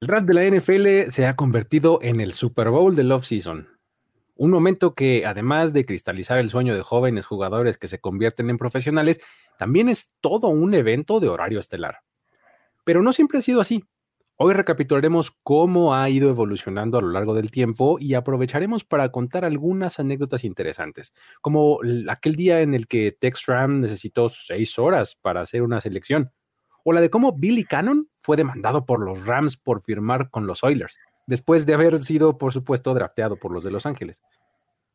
El draft de la NFL se ha convertido en el Super Bowl del off-season. Un momento que, además de cristalizar el sueño de jóvenes jugadores que se convierten en profesionales, también es todo un evento de horario estelar. Pero no siempre ha sido así. Hoy recapitularemos cómo ha ido evolucionando a lo largo del tiempo y aprovecharemos para contar algunas anécdotas interesantes, como aquel día en el que Tex Ram necesitó seis horas para hacer una selección, o la de cómo Billy Cannon fue demandado por los Rams por firmar con los Oilers, después de haber sido, por supuesto, drafteado por los de Los Ángeles.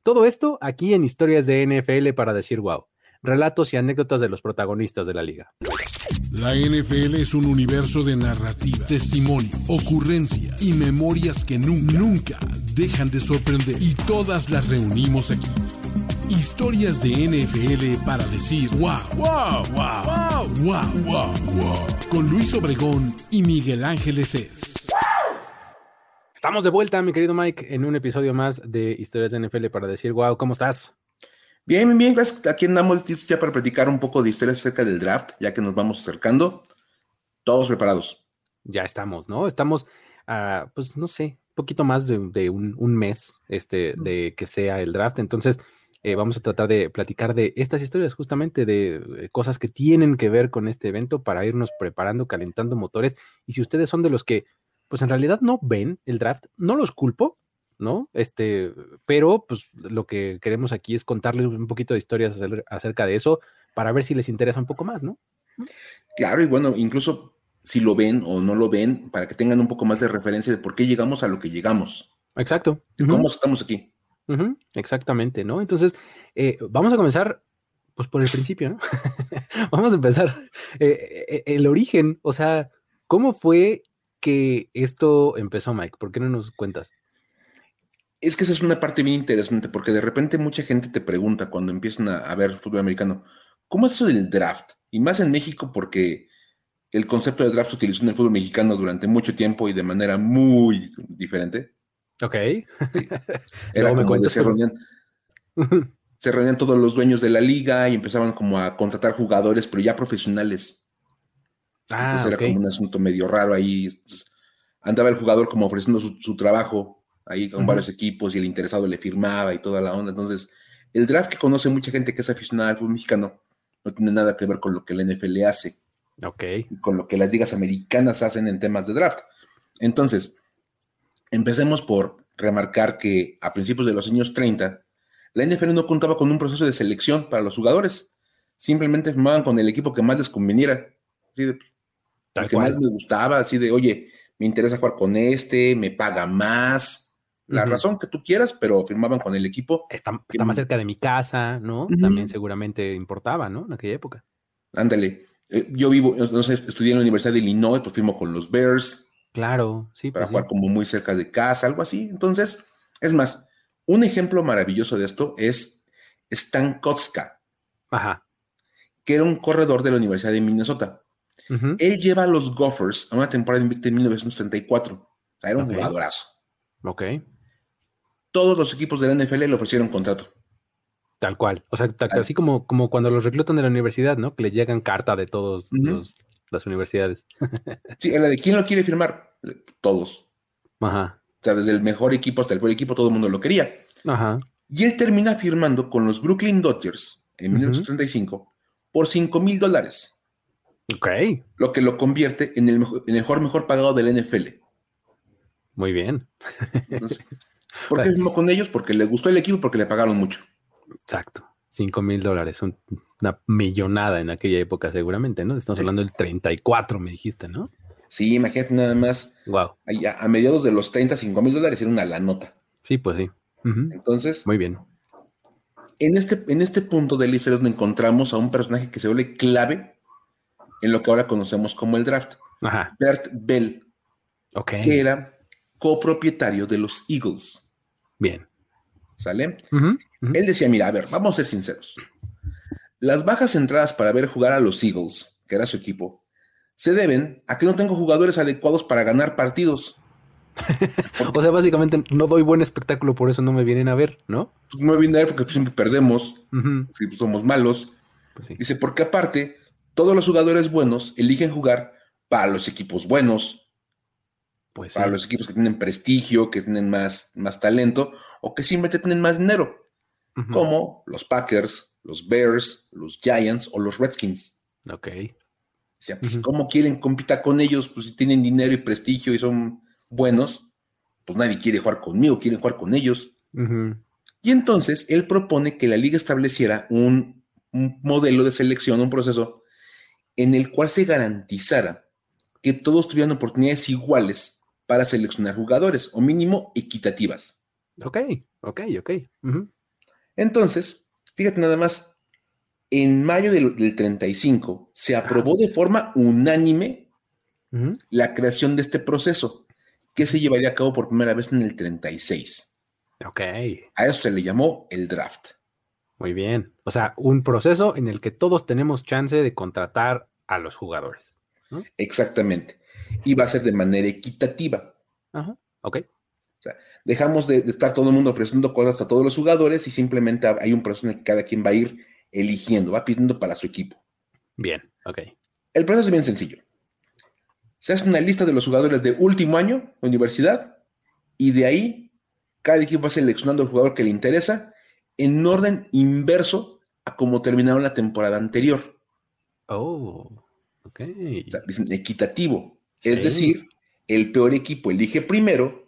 Todo esto aquí en Historias de NFL para decir wow, relatos y anécdotas de los protagonistas de la liga. La NFL es un universo de narrativa, testimonio, ocurrencia y memorias que nunca, nunca dejan de sorprender. Y todas las reunimos aquí. Historias de NFL para decir wow, wow, wow, wow, wow, wow, wow. Con Luis Obregón y Miguel Ángeles es. Estamos de vuelta, mi querido Mike, en un episodio más de Historias de NFL para decir wow, ¿cómo estás? Bien, bien, bien, gracias. Aquí andamos ya para platicar un poco de historias acerca del draft, ya que nos vamos acercando. Todos preparados. Ya estamos, ¿no? Estamos, a, pues no sé, un poquito más de, un, mes este, de que sea el draft. Entonces, eh, vamos a tratar de platicar de estas historias, justamente de eh, cosas que tienen que ver con este evento para irnos preparando, calentando motores. Y si ustedes son de los que, pues en realidad no ven el draft, no los culpo, ¿no? Este, pero pues lo que queremos aquí es contarles un poquito de historias acerca de eso para ver si les interesa un poco más, ¿no? Claro, y bueno, incluso si lo ven o no lo ven, para que tengan un poco más de referencia de por qué llegamos a lo que llegamos. Exacto. cómo estamos aquí. Exactamente, ¿no? Entonces, eh, vamos a comenzar, pues por el principio, ¿no? vamos a empezar eh, eh, el origen, o sea, ¿cómo fue que esto empezó, Mike? ¿Por qué no nos cuentas? es que esa es una parte bien interesante, porque de repente mucha gente te pregunta cuando empiezan a, ver fútbol americano, ¿cómo es eso del draft? Y más en México, porque el concepto de draft se utilizó en el fútbol mexicano durante mucho tiempo y de manera muy diferente. Ok. Era como se reunían, se reunían todos los dueños de la liga y empezaban como a contratar jugadores, pero ya profesionales. Ah, Entonces era como un asunto medio raro ahí. Andaba el jugador como ofreciendo su trabajo ahí con varios equipos y el interesado le firmaba y toda la onda. Entonces, el draft que conoce mucha gente que es aficionada al fútbol mexicano no tiene nada que ver con lo que la NFL hace. Ok. Con lo que las ligas americanas hacen en temas de draft. Entonces, empecemos por remarcar que a principios de los años 30, la NFL no contaba con un proceso de selección para los jugadores. Simplemente firmaban con el equipo que más les conveniera. Así de, el que más les gustaba, así de, oye, me interesa jugar con este, me paga más, la razón que tú quieras, pero firmaban con el equipo. Está, más cerca de mi casa, ¿no? También seguramente importaba, ¿no? En aquella época. Ándale. Eh, yo vivo, no sé, estudié en la Universidad de Illinois, pues firmo con los Bears. Claro, sí. Para pues jugar como muy cerca de casa, algo así. Entonces, es más, un ejemplo maravilloso de esto es Stan Kotska. Ajá. Que era un corredor de la Universidad de Minnesota. Él lleva a los Gophers a una temporada invicta en 1934. O sea, era un jugadorazo. Ok todos los equipos de la NFL le ofrecieron contrato. Tal cual. O sea, así como, como cuando los reclutan de la universidad, ¿no? Que le llegan carta de todas las universidades. sí, la de quién lo quiere firmar. Todos. Ajá. O sea, desde el mejor equipo hasta el peor equipo, todo el mundo lo quería. Ajá. Y él termina firmando con los Brooklyn Dodgers en 1935 por 5 mil dólares. Ok. Lo que lo convierte en el mejor, en el mejor, mejor pagado del NFL. Muy bien. ¿Por qué firmó con ellos? Porque le gustó el equipo, porque le pagaron mucho. Exacto. 5 mil dólares, una millonada en aquella época seguramente, ¿no? Estamos hablando del 34, me dijiste, ¿no? Sí, imagínate nada más. Wow. A, mediados de los 35 mil dólares era una la nota. Sí, pues sí. Entonces. Muy bien. En este, en este punto de la historia donde encontramos a un personaje que se vuelve clave en lo que ahora conocemos como el draft. Ajá. Bert Bell. Ok. Que era copropietario de los Eagles. Bien. ¿Sale? Él decía, mira, a ver, vamos a ser sinceros. Las bajas entradas para ver jugar a los Eagles, que era su equipo, se deben a que no tengo jugadores adecuados para ganar partidos. o sea, básicamente no doy buen espectáculo, por eso no me vienen a ver, ¿no? Pues no me vienen a ver porque siempre perdemos, si somos malos. Pues Dice, porque aparte, todos los jugadores buenos eligen jugar para los equipos buenos Pues para los equipos que tienen prestigio, que tienen más, más talento o que simplemente tienen más dinero, como los Packers, los Bears, los Giants o los Redskins. Ok. O sea, pues, ¿cómo quieren compitar con ellos? Pues si tienen dinero y prestigio y son buenos, pues nadie quiere jugar conmigo, quieren jugar con ellos. Y entonces él propone que la liga estableciera un, un modelo de selección, un proceso en el cual se garantizara que todos tuvieran oportunidades iguales para seleccionar jugadores, o mínimo equitativas. Ok, ok, ok. Entonces, fíjate nada más, en mayo del, 35 se aprobó de forma unánime la creación de este proceso, que se llevaría a cabo por primera vez en el 36. Ok. A eso se le llamó el draft. Muy bien. O sea, un proceso en el que todos tenemos chance de contratar a los jugadores. Exactamente. Y va a ser de manera equitativa. Ajá. Ok. O sea, dejamos de, estar todo el mundo ofreciendo cosas a todos los jugadores y simplemente hay un proceso en el que cada quien va a ir eligiendo, va pidiendo para su equipo. Bien, ok. El proceso es bien sencillo. Se hace una lista de los jugadores de último año de universidad y de ahí cada equipo va seleccionando el jugador que le interesa en orden inverso a como terminaron la temporada anterior. Oh, ok. equitativo. Es decir, el peor equipo elige primero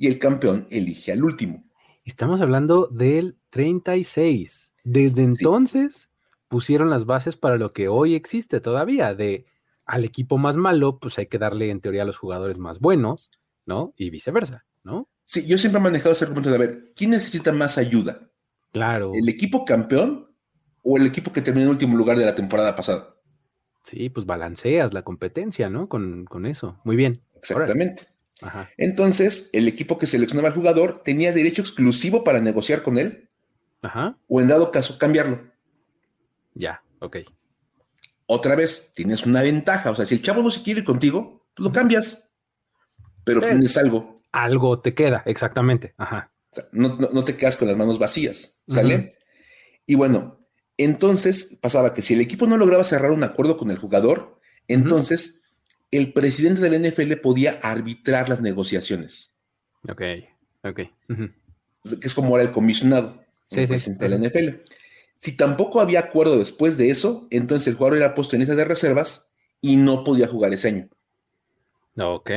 y el campeón elige al último. Estamos hablando del 36. Desde entonces pusieron las bases para lo que hoy existe todavía, de al equipo más malo, pues hay que darle en teoría a los jugadores más buenos, ¿no? Y viceversa, ¿no? Sí, yo siempre he manejado ese argumento de ver, ¿quién necesita más ayuda? Claro. ¿El equipo campeón o el equipo que terminó en último lugar de la temporada pasada? Sí, pues balanceas la competencia, ¿no? Con, eso. Muy bien. Exactamente. Entonces, el equipo que seleccionaba al jugador tenía derecho exclusivo para negociar con él. Ajá. O en dado caso, cambiarlo. Ya, ok. Otra vez, tienes una ventaja. O sea, si el chavo no se quiere ir contigo, pues lo cambias. Pero eh, tienes algo. Algo te queda, exactamente. Ajá. O sea, no, te quedas con las manos vacías, ¿sale? Y bueno, entonces pasaba que si el equipo no lograba cerrar un acuerdo con el jugador, entonces el presidente del NFL podía arbitrar las negociaciones. Ok, ok. Que es como era el comisionado, el presidente de la NFL. Si tampoco había acuerdo después de eso, entonces el jugador era puesto en lista de reservas y no podía jugar ese año. Ok.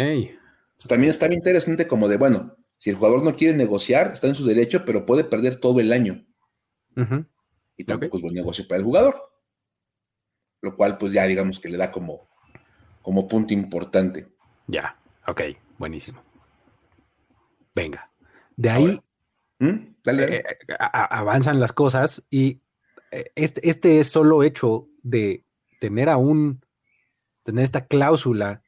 también estaba interesante como de, bueno, si el jugador no quiere negociar, está en su derecho, pero puede perder todo el año. Y tampoco es buen negocio para el jugador. Lo cual, pues ya digamos que le da como, como punto importante. Ya, ok, buenísimo. Venga. De ahí ¿Mm? eh, eh, avanzan las cosas y eh, este, este es solo hecho de tener aún, tener esta cláusula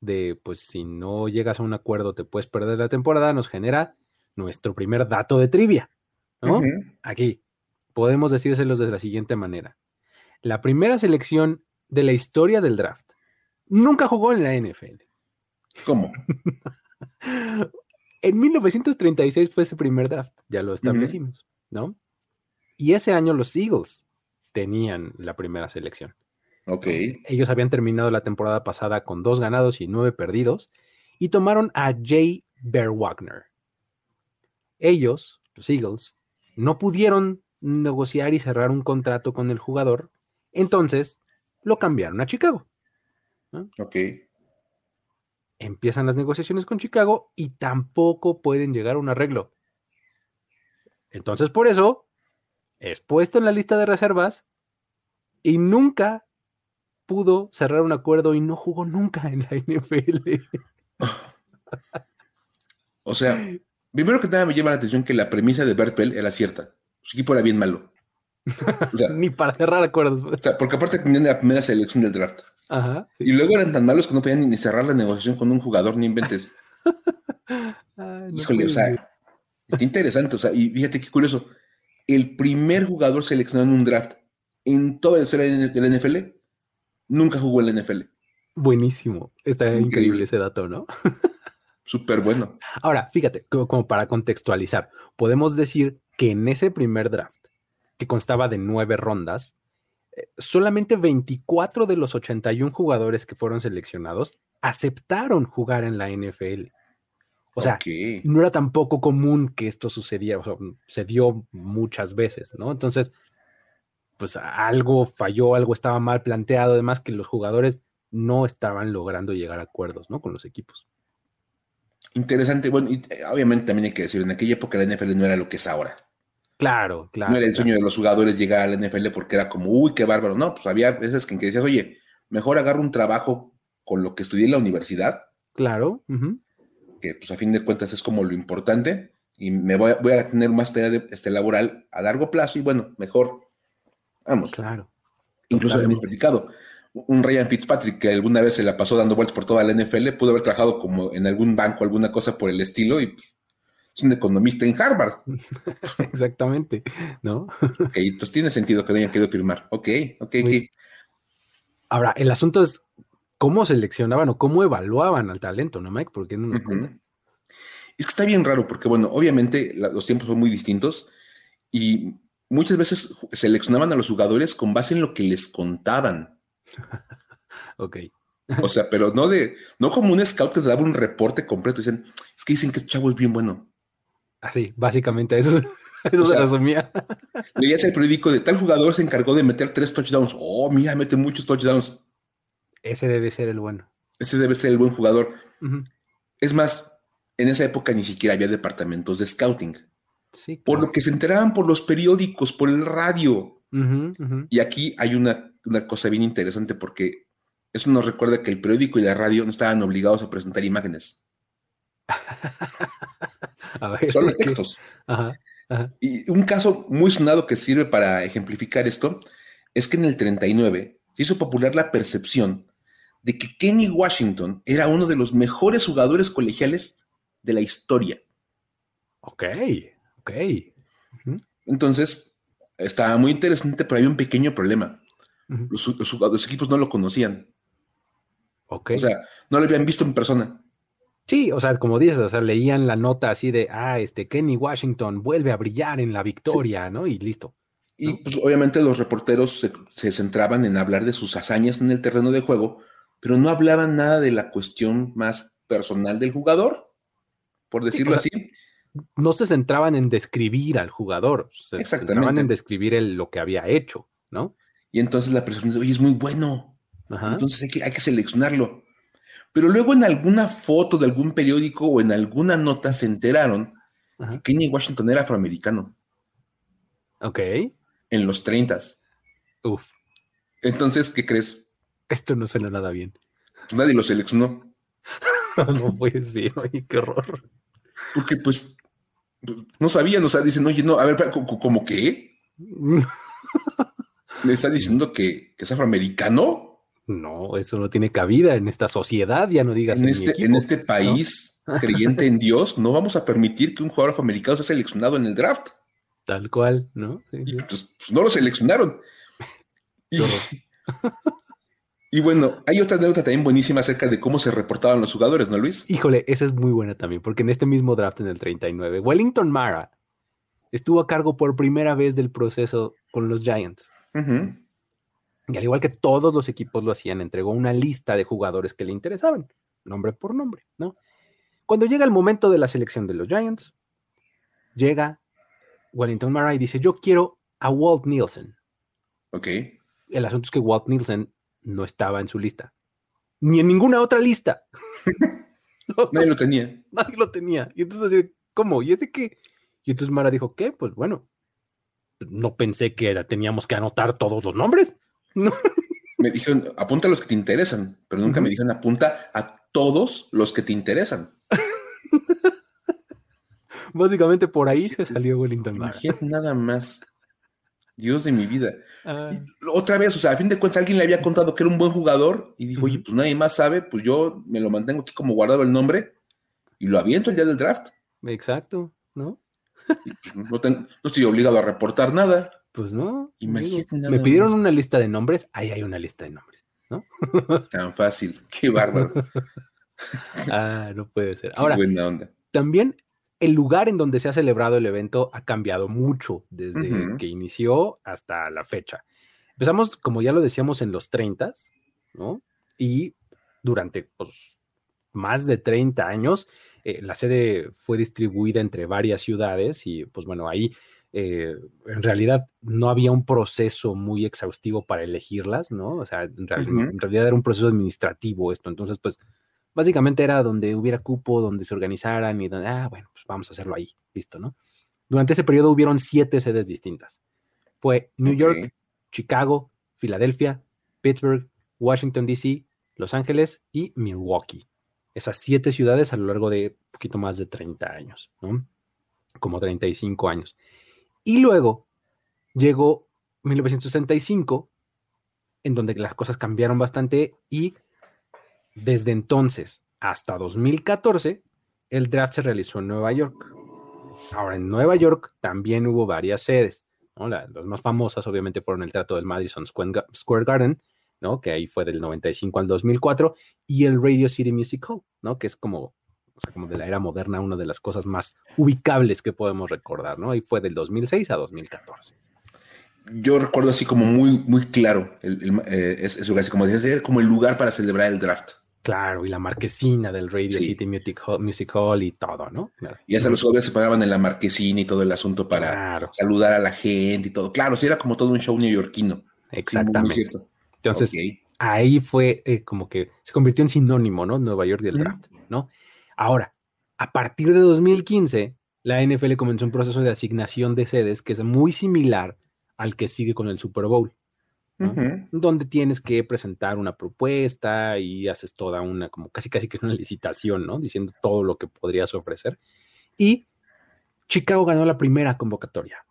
de, pues si no llegas a un acuerdo te puedes perder la temporada, nos genera nuestro primer dato de trivia, ¿no? Aquí, podemos decírselos de la siguiente manera. La primera selección de la historia del draft nunca jugó en la NFL. ¿Cómo? en 1936 fue ese primer draft, ya lo establecimos, ¿no? Y ese año los Eagles tenían la primera selección. Ok. Ellos habían terminado la temporada pasada con dos ganados y nueve perdidos y tomaron a Jay Bear Wagner. Ellos, los Eagles, no pudieron negociar y cerrar un contrato con el jugador, entonces lo cambiaron a Chicago. Ok. Empiezan las negociaciones con Chicago y tampoco pueden llegar a un arreglo. Entonces, por eso, es puesto en la lista de reservas y nunca pudo cerrar un acuerdo y no jugó nunca en la NFL. o sea, primero que nada me llama la atención que la premisa de Bert Bell era cierta. Su equipo era bien malo. Ni para cerrar acuerdos. porque aparte tenían la primera selección del draft. Ajá, Y luego eran tan malos que no podían ni cerrar la negociación con un jugador, ni inventes. Híjole, o sea, está interesante. O sea, y fíjate qué curioso. El primer jugador seleccionado en un draft en toda la historia de la NFL nunca jugó en la NFL. Buenísimo. Está increíble, ese dato, ¿no? Súper bueno. Ahora, fíjate, como para contextualizar, podemos decir que en ese primer draft, que constaba de nueve rondas, eh, solamente 24 de los 81 jugadores que fueron seleccionados aceptaron jugar en la NFL. O sea, no era tampoco común que esto sucediera, o sea, se dio muchas veces, ¿no? Entonces, pues algo falló, algo estaba mal planteado, además que los jugadores no estaban logrando llegar a acuerdos, ¿no? Con los equipos. Interesante, bueno, y eh, obviamente también hay que decir, en aquella época la NFL no era lo que es ahora. Claro, claro. No era el sueño de los jugadores llegar a la NFL porque era como, uy, qué bárbaro. No, pues había veces que, decías, oye, mejor agarro un trabajo con lo que estudié en la universidad. Claro. Que pues a fin de cuentas es como lo importante y me voy, voy a tener más tarea de, este, laboral a largo plazo y bueno, mejor. Vamos. Claro. Incluso hemos platicado. Un Ryan Fitzpatrick que alguna vez se la pasó dando vueltas por toda la NFL, pudo haber trabajado como en algún banco, alguna cosa por el estilo y es un economista en Harvard. Exactamente, ¿no? ok, entonces tiene sentido que no hayan querido firmar. Ok, ok, ok. Ahora, el asunto es cómo seleccionaban o cómo evaluaban al talento, ¿no, Mike? Porque no nos Es que está bien raro, porque bueno, obviamente los tiempos son muy distintos y muchas veces seleccionaban a los jugadores con base en lo que les contaban. ok. O sea, pero no de, no como un scout que te daba un reporte completo. Dicen, es que dicen que este chavo es bien bueno. Así, básicamente, eso, eso se resumía. Leías el periódico de tal jugador se encargó de meter tres touchdowns. Oh, mira, mete muchos touchdowns. Ese debe ser el bueno. Ese debe ser el buen jugador. Es más, en esa época ni siquiera había departamentos de scouting. Sí, Por lo que se enteraban por los periódicos, por el radio. Y aquí hay una, una cosa bien interesante porque eso nos recuerda que el periódico y la radio no estaban obligados a presentar imágenes. Solo textos. Y un caso muy sonado que sirve para ejemplificar esto es que en el 39 se hizo popular la percepción de que Kenny Washington era uno de los mejores jugadores colegiales de la historia. Ok, ok. Entonces, estaba muy interesante, pero había un pequeño problema. los, los, equipos no lo conocían. Ok. O sea, no lo habían visto en persona. Sí, o sea, como dices, o sea, leían la nota así de, ah, este Kenny Washington vuelve a brillar en la victoria, ¿no? Y listo. Y pues obviamente los reporteros se, centraban en hablar de sus hazañas en el terreno de juego, pero no hablaban nada de la cuestión más personal del jugador, por decirlo así. No se centraban en describir al jugador, se centraban en describir lo que había hecho, ¿no? Y entonces la persona dice, oye, es muy bueno. Entonces hay que, hay que seleccionarlo. Pero luego en alguna foto de algún periódico o en alguna nota se enteraron que Kenny Washington era afroamericano. Ok. En los 30. Uf. Entonces, ¿qué crees? Esto no suena nada bien. Nadie lo seleccionó. no puede ser, oye, qué horror. Porque pues no sabían, o sea, dicen, oye, no, a ver, ¿cómo qué? ¿Me está diciendo que, que es afroamericano? No, eso no tiene cabida en esta sociedad, ya no digas. En, este, en este país creyente en Dios, no vamos a permitir que un jugador afroamericano sea seleccionado en el draft. Tal cual, ¿no? Pues, pues, no lo seleccionaron. Y, bueno, hay otra anécdota también buenísima acerca de cómo se reportaban los jugadores, ¿no, Luis? Híjole, esa es muy buena también, porque en este mismo draft en el 39, Wellington Mara estuvo a cargo por primera vez del proceso con los Giants. Y al igual que todos los equipos lo hacían, entregó una lista de jugadores que le interesaban, nombre por nombre, ¿no? Cuando llega el momento de la selección de los Giants, llega Wellington Mara y dice, yo quiero a Walt Nielsen. Ok. El asunto es que Walt Nielsen no estaba en su lista, ni en ninguna otra lista. Nadie lo tenía. Nadie lo tenía. Y entonces, ¿cómo? ¿Y ese qué? Y entonces Mara dijo, ¿qué? Pues bueno, no pensé que teníamos que anotar todos los nombres. Me dijeron, apunta a los que te interesan, pero nunca me dijeron, apunta a todos los que te interesan. Básicamente por ahí se salió Wellington Imagínate nada más. Dios de mi vida. Ah. otra vez, o sea, a fin de cuentas, alguien le había contado que era un buen jugador y dijo, oye, pues nadie más sabe, pues yo me lo mantengo aquí como guardado el nombre y lo aviento el día del draft. Exacto, ¿no? Pues, no, estoy obligado a reportar nada. Pues no. Imagínate. me pidieron una lista de nombres, ahí hay una lista de nombres, ¿no? Tan fácil, qué bárbaro. ah, no puede ser. Ahora, buena onda. también el lugar en donde se ha celebrado el evento ha cambiado mucho desde que inició hasta la fecha. Empezamos, como ya lo decíamos, en los 30, ¿no? Y durante pues, más de 30 años, eh, la sede fue distribuida entre varias ciudades y pues bueno, ahí eh, en realidad no había un proceso muy exhaustivo para elegirlas, ¿no? O sea, en, realidad era un proceso administrativo esto, entonces pues básicamente era donde hubiera cupo, donde se organizaran y donde, ah, bueno, pues vamos a hacerlo ahí, listo, ¿no? Durante ese periodo hubieron siete sedes distintas. Fue New York, Chicago, Filadelfia, Pittsburgh, Washington, D.C., Los Ángeles y Milwaukee. Esas siete ciudades a lo largo de un poquito más de 30 años, ¿no? Como 35 años. Y luego llegó 1965, en donde las cosas cambiaron bastante y desde entonces hasta 2014, el draft se realizó en Nueva York. Ahora, en Nueva York también hubo varias sedes. las más famosas, obviamente, fueron el trato del Madison Square Garden, ¿no? que ahí fue del 95 al 2004, y el Radio City Music Hall, ¿no? que es como o sea, como de la era moderna, una de las cosas más ubicables que podemos recordar, ¿no? Y fue del 2006 a 2014. Yo recuerdo así como muy, muy claro el, eh, ese lugar, así como decías, como el lugar para celebrar el draft. Claro, y la marquesina del Radio City Music Hall, y todo, ¿no? Y hasta los jóvenes se paraban en la marquesina y todo el asunto para saludar a la gente y todo. Claro, sí, era como todo un show neoyorquino. Exactamente. Entonces, ahí fue eh, como que se convirtió en sinónimo, ¿no? Nueva York del draft, ¿no? Ahora, a partir de 2015, la NFL comenzó un proceso de asignación de sedes que es muy similar al que sigue con el Super Bowl, donde tienes que presentar una propuesta y haces toda una, como casi casi que una licitación, ¿no? Diciendo todo lo que podrías ofrecer. Y Chicago ganó la primera convocatoria.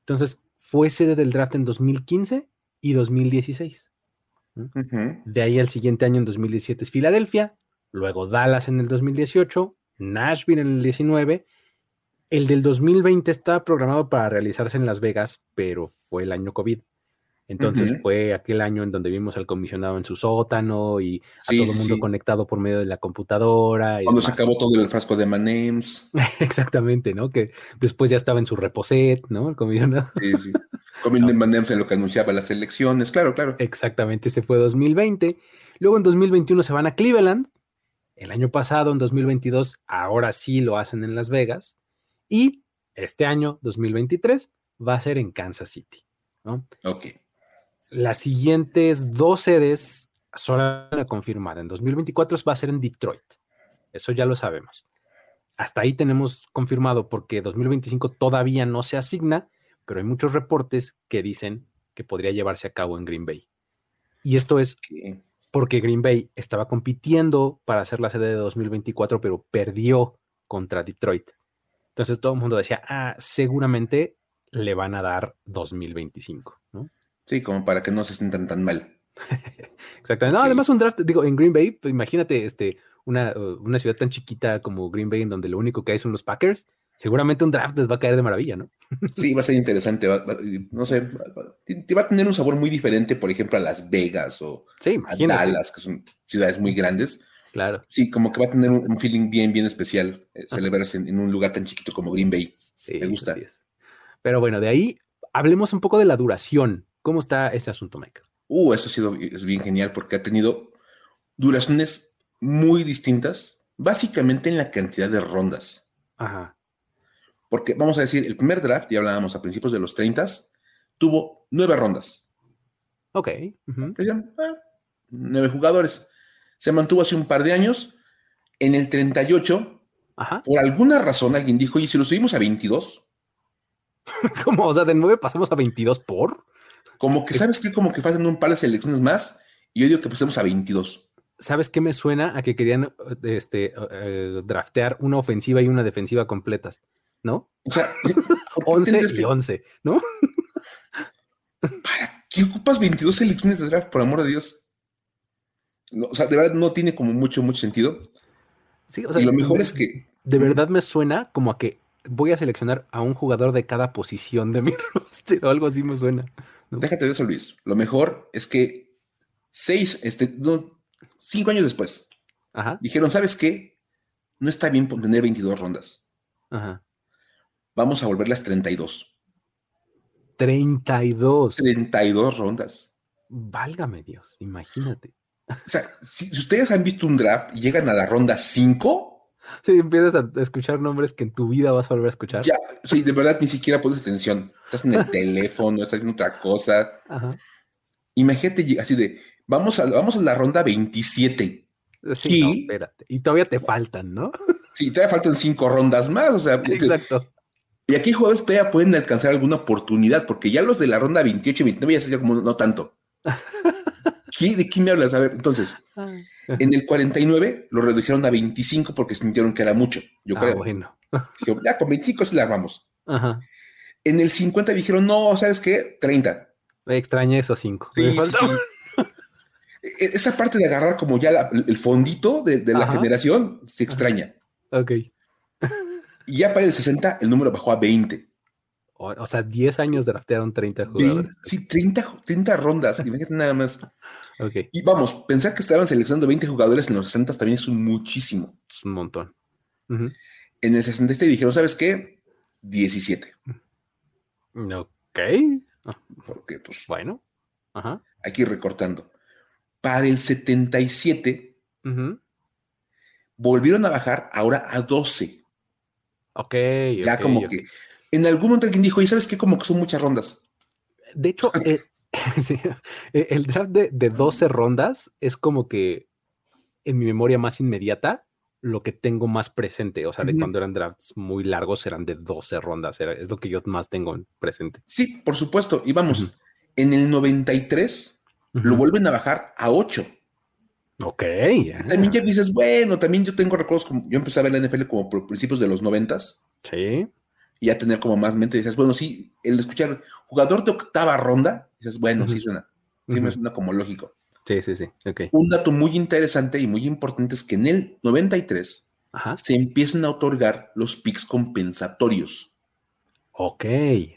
Entonces, fue sede del draft en 2015 y 2016. De ahí al siguiente año, en 2017, es Filadelfia, luego Dallas en el 2018, Nashville en el 19. El del 2020 estaba programado para realizarse en Las Vegas, pero fue el año COVID. Entonces fue aquel año en donde vimos al comisionado en su sótano y a todo el mundo conectado por medio de la computadora. Cuando se acabó todo el frasco de Manems. Exactamente, ¿no? Que después ya estaba en su reposet, ¿no? El comisionado. Sí, sí. Comiendo Manems en lo que anunciaba las elecciones, claro, claro. Exactamente, ese fue 2020. Luego en 2021 se van a Cleveland, el año pasado, en 2022, ahora sí lo hacen en Las Vegas. Y este año, 2023, va a ser en Kansas City. ¿no? Ok. Las siguientes dos sedes son a confirmar. En 2024 va a ser en Detroit. Eso ya lo sabemos. Hasta ahí tenemos confirmado porque 2025 todavía no se asigna, pero hay muchos reportes que dicen que podría llevarse a cabo en Green Bay. Y esto es porque Green Bay estaba compitiendo para hacer la sede de 2024, pero perdió contra Detroit. Entonces todo el mundo decía, ah, seguramente le van a dar 2025, ¿no? Sí, como para que no se sientan tan mal. Exactamente. No, además un draft, digo, en Green Bay, pues imagínate este, una, una ciudad tan chiquita como Green Bay, en donde lo único que hay son los Packers, seguramente un draft les va a caer de maravilla, ¿no? Sí, va a ser interesante. no sé, te va a tener un sabor muy diferente, por ejemplo, a Las Vegas o a Dallas, que son ciudades muy grandes. Claro. Sí, como que va a tener un, feeling bien, bien especial eh, celebrarse en, un lugar tan chiquito como Green Bay. Me gusta. Pero bueno, de ahí hablemos un poco de la duración. ¿Cómo está ese asunto, Mike? Uh, eso ha sido es bien genial porque ha tenido duraciones muy distintas, básicamente en la cantidad de rondas. Ajá. Porque vamos a decir, el primer draft, ya hablábamos a principios de los 30, tuvo nueve rondas. Ok. Ah, nueve jugadores. Se mantuvo hace un par de años. En el 38, por alguna razón alguien dijo, ¿y si lo subimos a 22? ¿Cómo? O sea, de 9 pasamos a 22 por. Como que, ¿sabes qué? Como que faltan un par de selecciones más y yo digo que pasemos a 22. ¿Sabes qué me suena? A que querían este, eh, draftear una ofensiva y una defensiva completas. ¿No? O sea, 11 y 11, ¿no? ¿Para qué ocupas 22 selecciones de draft, por amor de Dios? o sea, de verdad no tiene como mucho, mucho sentido. Sí, o sea, y lo mejor es que. De verdad me suena como a que voy a seleccionar a un jugador de cada posición de mi roster o algo así me suena. Déjate de eso, Luis. Lo mejor es que seis, este, cinco años después, dijeron, ¿sabes qué? No está bien tener 22 rondas. Ajá vamos a volver las 32. 32. 32 rondas. Válgame Dios, imagínate. O sea, si, si ustedes han visto un draft y llegan a la ronda 5, Si empiezas a escuchar nombres que en tu vida vas a volver a escuchar. ya, sí, de verdad ni siquiera pones atención. Estás en el teléfono, estás haciendo otra cosa. Ajá. Imagínate así de, vamos a, vamos a la ronda 27. Sí, Sí. no, espérate. Y todavía te faltan, ¿no? Sí, todavía faltan cinco rondas más. O sea, Exacto. Y aquí jugadores todavía pueden alcanzar alguna oportunidad, porque ya los de la ronda 28 y 29 ya sería como no tanto. ¿Qué- ¿De qué me hablas? A ver, entonces, en el 49 lo redujeron a 25 porque sintieron que era mucho. Yo Ah, creo. bueno. Dijeron, ya con 25 sí la armamos. Ajá. En el 50 dijeron, no, ¿sabes qué? 30. Extrañé esos cinco. Sí, Me sí. E- Esa parte de agarrar como ya la- el fondito de, de la Ajá. generación se extraña. Ok. Y ya para el 60 el número bajó a 20. O, o sea, 10 años draftearon 30 Vein- jugadores. sí, 30, 30 rondas. Imagínate nada más. Y vamos, pensar que estaban seleccionando 20 jugadores en los 60 también es un muchísimo. es un montón. En el 67 dijeron, ¿sabes qué? 17. Ok. Ah, Porque pues Bueno. Ajá. ir recortando. Para el 77 Ujú. volvieron a bajar ahora a 12. Ok. Ya como que en algún momento alguien dijo, ¿y sabes qué? Como que son muchas rondas. De hecho, eh, sí, eh, el draft de, de 12 rondas es como que en mi memoria más inmediata lo que tengo más presente. O sea, de cuando eran drafts muy largos eran de 12 rondas. era- es lo que yo más tengo en presente. Sí, por supuesto. Y vamos, en el 93 lo Ujú. vuelven a bajar a 8. Ok. También ya dices, bueno, también yo tengo recuerdos, como, yo empecé a ver la NFL como por principios de los 90 Sí. y ya tener como más mente, dices, bueno, sí, el escuchar jugador de octava ronda, dices, bueno, sí suena, sí me suena como lógico. Sí, sí, sí. Ok. Un dato muy interesante y muy importante es que en el 93 Ajá. se empiezan a otorgar los picks compensatorios, Ok,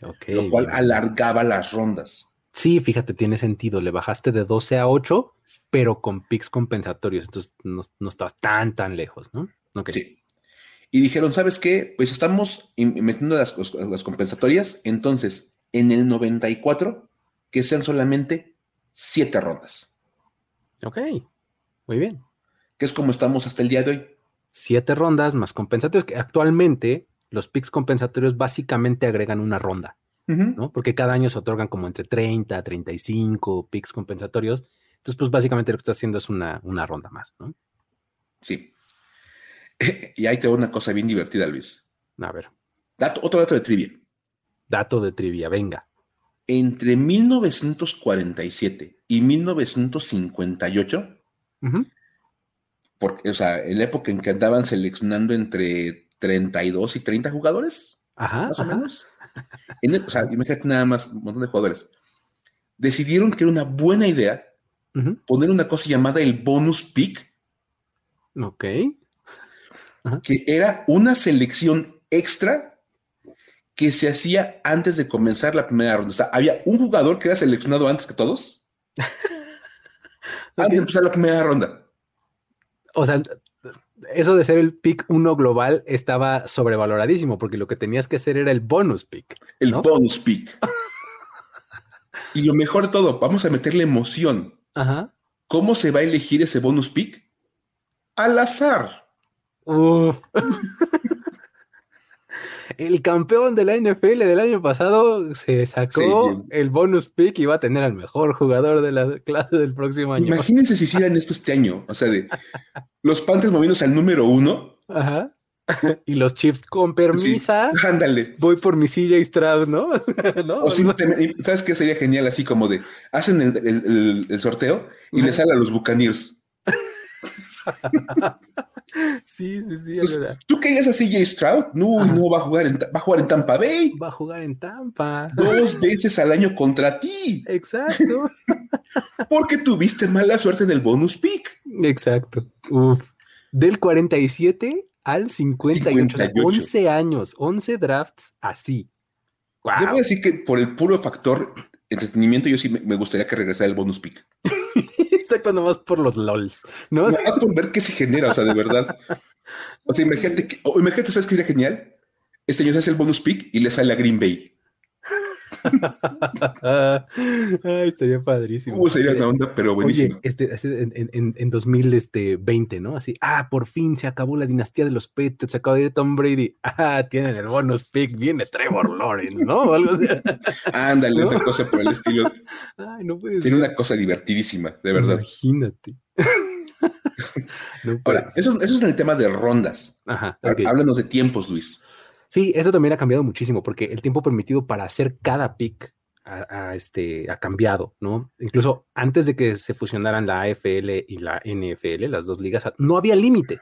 ok. lo cual bien. alargaba las rondas. Sí, fíjate, tiene sentido. Le bajaste de 12 a 8, pero con picks compensatorios. Entonces no, no estás tan, tan lejos, ¿no? Sí. Y dijeron, ¿sabes qué? Pues estamos metiendo las, las compensatorias, entonces en el 94 que sean solamente siete rondas, Ok. Muy bien. que es como estamos hasta el día de hoy. Siete rondas más compensatorios, que actualmente los picks compensatorios básicamente agregan una ronda, Porque cada año se otorgan como entre 30 a 35 picks compensatorios. Entonces, pues básicamente lo que está haciendo es una, una ronda más, ¿no? Sí. y ahí te va una cosa bien divertida, Luis. A ver, Dato, otro dato de trivia. dato de trivia, venga. Entre 1947 y 1958, Ujú. porque, o sea, en la época en que andaban seleccionando entre 32 y 30 jugadores, Ajá, más o ajá. menos. En el- o sea, imagínate nada más un montón de jugadores. Decidieron que era una buena idea poner una cosa llamada el bonus pick, Ok. que era una selección extra que se hacía antes de comenzar la primera ronda. O sea, había un jugador que era seleccionado antes que todos, antes de empezar la primera ronda. O sea, eso de ser el pick 1 global estaba sobrevaloradísimo porque lo que tenías que hacer era el bonus pick. El bonus pick. y lo mejor de todo, vamos a meterle emoción. Ajá. ¿Cómo se va a elegir ese bonus pick? Al azar. Uf. El campeón de la NFL del año pasado se sacó Sí. el bonus pick y va a tener al mejor jugador de la clase del próximo año. Imagínense si hicieran esto este año. O sea, de los Panthers moviéndose al número uno. Ajá. Y los Chiefs con permisa. Ándale. Voy por mi CJ Stroud, ¿no? ¿No? O simplemente, ¿sabes qué sería genial? Así como de, hacen el, el- el- el sorteo y le sale a los Buccaneers. Sí, sí, sí. Pues, es verdad. ¿Tú querías a CJ Stroud? No, Ajá. no va a jugar en, va a jugar en Tampa Bay Va a jugar en Tampa. dos veces al año contra ti, Exacto. porque tuviste mala suerte en el bonus pick. Exacto. Uf. Del 47 al 58, o sea, 58. 11 años, 11 drafts así. Wow. Debo decir que por el puro factor entretenimiento, yo sí me gustaría que regresara el bonus pick. Exacto, nomás por los LOLs, ¿no? Nada más por ver qué se genera, o sea, de verdad. O sea, imagínate, que, imagínate, ¿sabes qué sería genial? Este año se hace el bonus pick y le sale a Green Bay. Ay, estaría padrísimo. ¿Cómo sería la onda? Pero buenísimo. Oye, este, este, en, en, en 2020, ¿no? Así, ah, por fin se acabó la dinastía de los Patriots, se acaba de ir Tom Brady. Ah, tienen el bonus pick, viene Trevor Lawrence, ¿no? O algo así. Ándale, ¿No? otra cosa por el estilo. Ay, no puede Tiene ser. una cosa divertidísima, de verdad. Imagínate. No Ahora, eso, eso es en el tema de rondas. Ajá. Háblanos de tiempos, Luis. Sí, eso también ha cambiado muchísimo porque el tiempo permitido para hacer cada pick ha, ha, este, ha cambiado, ¿no? Incluso antes de que se fusionaran la AFL y la NFL, las dos ligas, no había límite.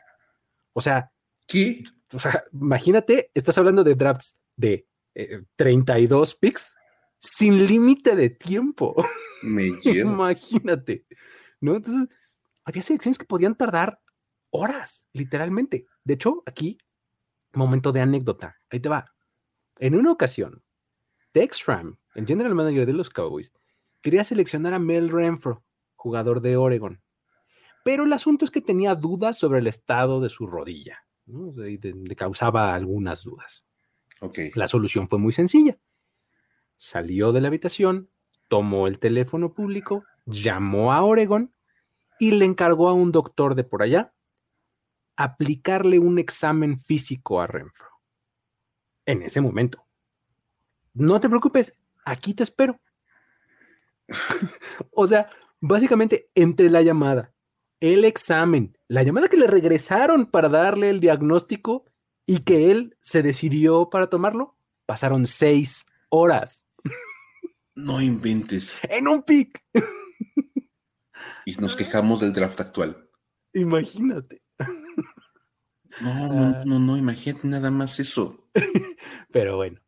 O sea, ¿Qué? o sea, imagínate, estás hablando de drafts de eh, 32 picks sin límite de tiempo. Me llevo. Imagínate, ¿no? Entonces, había selecciones que podían tardar horas, literalmente. De hecho, aquí, momento de anécdota, ahí te va. En una ocasión, Tex Ram, el general manager de los Cowboys, quería seleccionar a Mel Renfro, jugador de Oregon. Pero el asunto es que tenía dudas sobre el estado de su rodilla, ¿no? O sea, le causaba algunas dudas. La solución fue muy sencilla. Salió de la habitación, tomó el teléfono público, llamó a Oregon y le encargó a un doctor de por allá aplicarle un examen físico a Renfro. En ese momento. No te preocupes, aquí te espero. o sea, básicamente entre la llamada, el examen, la llamada que le regresaron para darle el diagnóstico y que él se decidió para tomarlo, pasaron seis horas No inventes. en un pick. Y nos quejamos del draft actual. Imagínate. No, Ah. no, no, no, imagínate nada más eso. Pero bueno,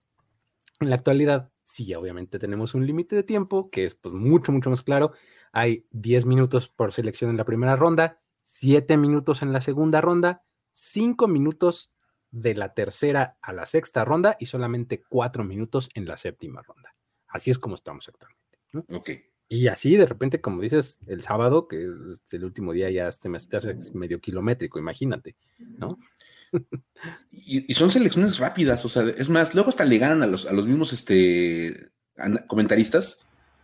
en la actualidad, sí, obviamente tenemos un límite de tiempo que es pues mucho, mucho más claro. Hay 10 minutos por selección en la primera ronda, 7 minutos en la segunda ronda, 5 minutos de la tercera a la sexta ronda y solamente 4 minutos en la séptima ronda. Así es como estamos actualmente. ¿no? Ok. Y así de repente, como dices, el sábado, que es el último día, ya se me te hace medio kilométrico, imagínate, ¿no? Y, y son selecciones rápidas, o sea, es más, luego hasta le ganan a los, a los mismos este, comentaristas.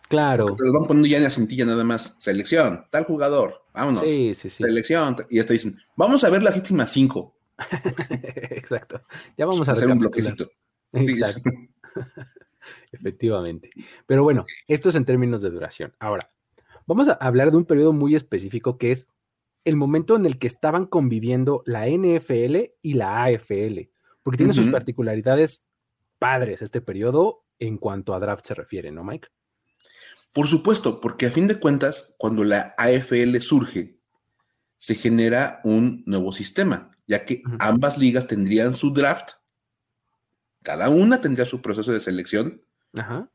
Claro. Se los van poniendo ya en la cintilla nada más. Selección, tal jugador, vámonos. Sí, sí, sí. Selección, y hasta dicen, vamos a ver las últimas cinco. Exacto. Ya vamos a hacer un bloquecito. Sí, Exacto. Efectivamente. Pero bueno, esto es en términos de duración. Ahora, vamos a hablar de un periodo muy específico que es el momento en el que estaban conviviendo la NFL y la AFL, porque tiene sus particularidades padres este periodo en cuanto a draft se refiere, ¿no, Mike? Por supuesto, porque a fin de cuentas, cuando la AFL surge, se genera un nuevo sistema, ya que ambas ligas tendrían su draft, cada una tendría su proceso de selección, Ajá.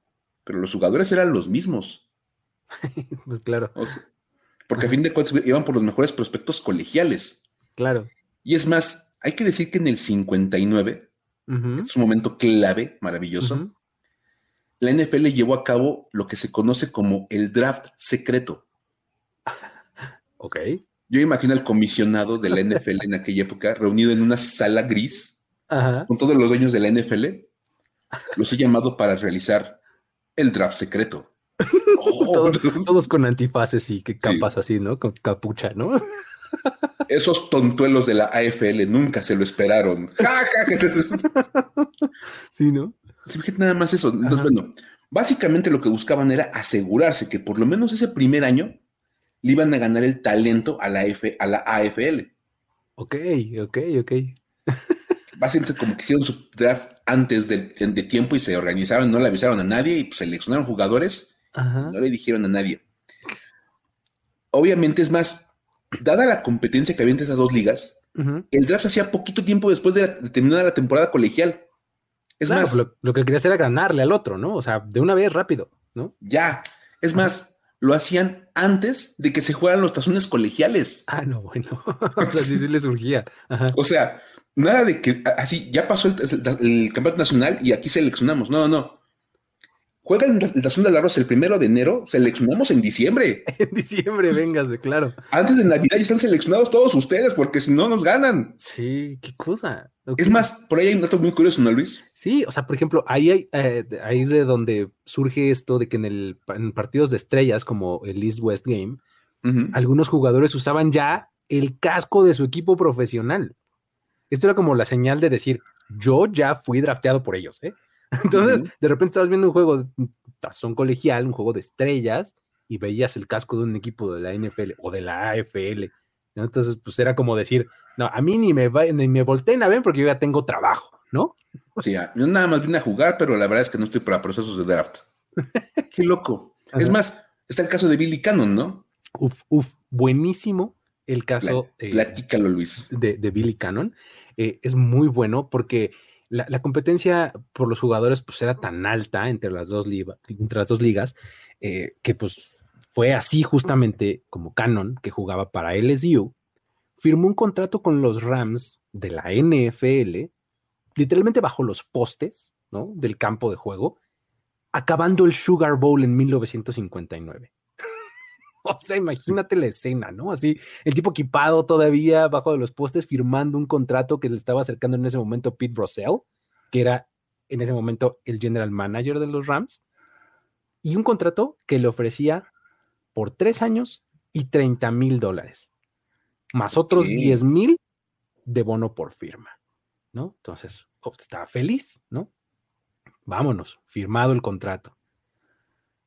pero los jugadores eran los mismos. Pues claro, o sea, porque a fin de cuentas iban por los mejores prospectos colegiales. claro. Y es más, hay que decir que en el 59, Ujú, es un momento clave, maravilloso, la NFL llevó a cabo lo que se conoce como el draft secreto. Ok. Yo imagino al comisionado de la NFL en aquella época reunido en una sala gris Ajá. con todos los dueños de la NFL. Los he llamado para realizar el draft secreto. Oh, Todos, todos con antifaces y que capas así, ¿no? Con capucha, ¿no? esos tontuelos de la AFL nunca se lo esperaron. Sí, ¿no? Nada más eso. Entonces, Ajá. bueno, básicamente lo que buscaban era asegurarse que por lo menos ese primer año le iban a ganar el talento a la, F, a la AFL. Ok, ok, ok. Básicamente como que hicieron su draft antes de, de tiempo y se organizaron, no le avisaron a nadie y pues, seleccionaron jugadores, Ajá. no le dijeron a nadie. Obviamente es más, dada la competencia que había entre esas dos ligas, el draft se hacía poquito tiempo después de, la- de terminada la temporada colegial. Es Claro, más, lo, lo que querías era ganarle al otro, ¿no? O sea, de una vez rápido, ¿no? ya. Es más, lo hacían antes de que se juegan los tazones colegiales. Ah, no, bueno. o sea, sí, sí le surgía. Ajá. O sea, nada de que así ya pasó el, el- el campeonato nacional y aquí seleccionamos. No, no, juega el Tazón de Larros el primero de enero, seleccionamos en diciembre. En diciembre, véngase, claro. Antes de Navidad ya están seleccionados todos ustedes, porque si no nos ganan. Sí, qué cosa. Es más, por ahí hay un dato muy curioso, ¿no, Luis? Sí, o sea, por ejemplo, ahí, hay, eh, ahí es de donde surge esto de que en, el, en partidos de estrellas, como el East West Game, algunos jugadores usaban ya el casco de su equipo profesional. Esto era como la señal de decir, yo ya fui drafteado por ellos, ¿eh? Entonces, de repente estabas viendo un juego de tazón colegial, un juego de estrellas, y veías el casco de un equipo de la NFL o de la AFL. Entonces, pues era como decir, no, a mí ni me, ni me volteen a ver porque yo ya tengo trabajo, ¿no? Sí, yo nada más vine a jugar, pero la verdad es que no estoy para procesos de draft. Qué loco. Es más, está el caso de Billy Cannon, ¿no? Uf, uf, buenísimo el caso. Eh, Luis. De, Billy Cannon. Eh, es muy bueno porque la, competencia por los jugadores pues era tan alta entre las dos, entre las dos ligas eh, que pues fue así justamente como Cannon, que jugaba para LSU, firmó un contrato con los Rams de la NFL, literalmente bajo los postes ¿no? del campo de juego, acabando el Sugar Bowl en 1959. o sea, imagínate la escena, ¿no? Así, el tipo equipado todavía bajo de los postes, firmando un contrato que le estaba acercando en ese momento Pete Russell, que era en ese momento el general manager de los Rams, y un contrato que le ofrecía por tres años y 30 mil dólares, más otros 10 mil de bono por firma, ¿no? Entonces, oh, estaba feliz, ¿no? Vámonos, firmado el contrato.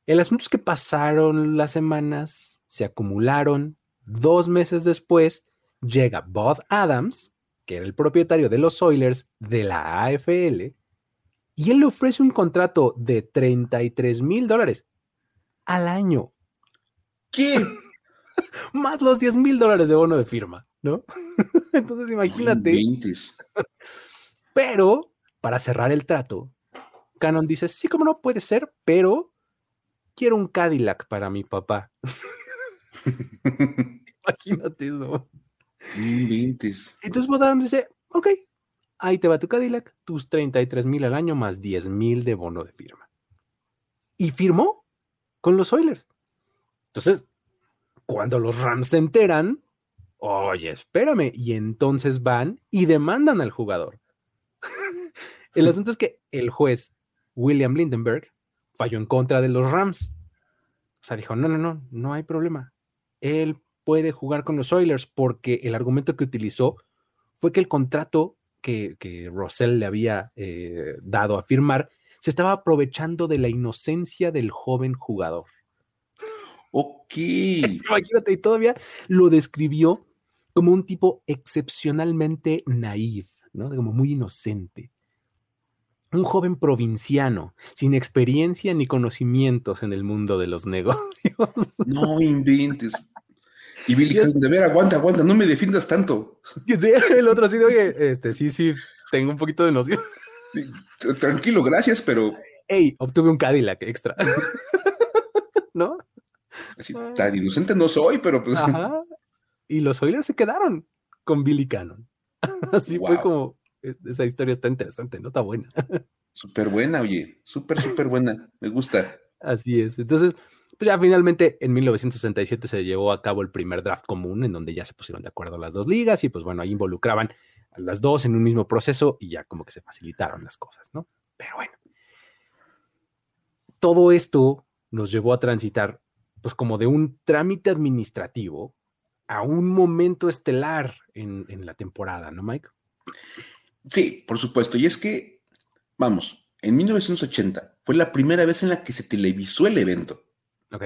El asunto es que pasaron las semanas, se acumularon. Dos meses después llega Bob Adams, que era el propietario de los Oilers de la AFL, y él le ofrece un contrato de 33 mil dólares al año. ¿Qué? Más los 10 mil dólares de bono de firma, ¿no? Entonces imagínate. Pero, para cerrar el trato, Canon dice, sí, como no puede ser, pero quiero un Cadillac para mi papá. Imagínate eso. Entonces Bodam dice, ok, ahí te va tu Cadillac, tus 33 mil al año más 10 mil de bono de firma. Y firmó con los Oilers. Entonces, cuando los Rams se enteran, oye, espérame, y entonces van y demandan al jugador. el asunto es que el juez William Lindenberg falló en contra de los Rams. O sea, dijo, no, no, no, no hay problema. Él puede jugar con los Oilers porque el argumento que utilizó fue que el contrato que, que Russell le había eh, dado a firmar se estaba aprovechando de la inocencia del joven jugador. Ok. Imagínate, y todavía lo describió como un tipo excepcionalmente naif, ¿no? Como muy inocente un joven provinciano, sin experiencia ni conocimientos en el mundo de los negocios. No inventes. Y Billy, de ver, aguanta, aguanta, no me defiendas tanto. el otro así de, oye, este, sí, sí, tengo un poquito de noción. tranquilo, gracias, pero. Hey, obtuve un Cadillac extra. ¿No? Así, tan inocente no soy, pero pues. Ajá. Y los Oilers se quedaron con Billy Cannon. Así fue como esa historia está interesante, ¿no? Está buena. Súper buena, oye, súper, súper buena, me gusta. Así es. Entonces, pues ya finalmente en 1967 se llevó a cabo el primer draft común en donde ya se pusieron de acuerdo las dos ligas y pues bueno, ahí involucraban a las dos en un mismo proceso y ya como que se facilitaron las cosas, ¿no? Pero bueno, todo esto nos llevó a transitar pues como de un trámite administrativo a un momento estelar en, en la temporada, ¿no, Mike? Sí, por supuesto. Y es que, vamos, en 1980 fue la primera vez en la que se televisó el evento. Ok.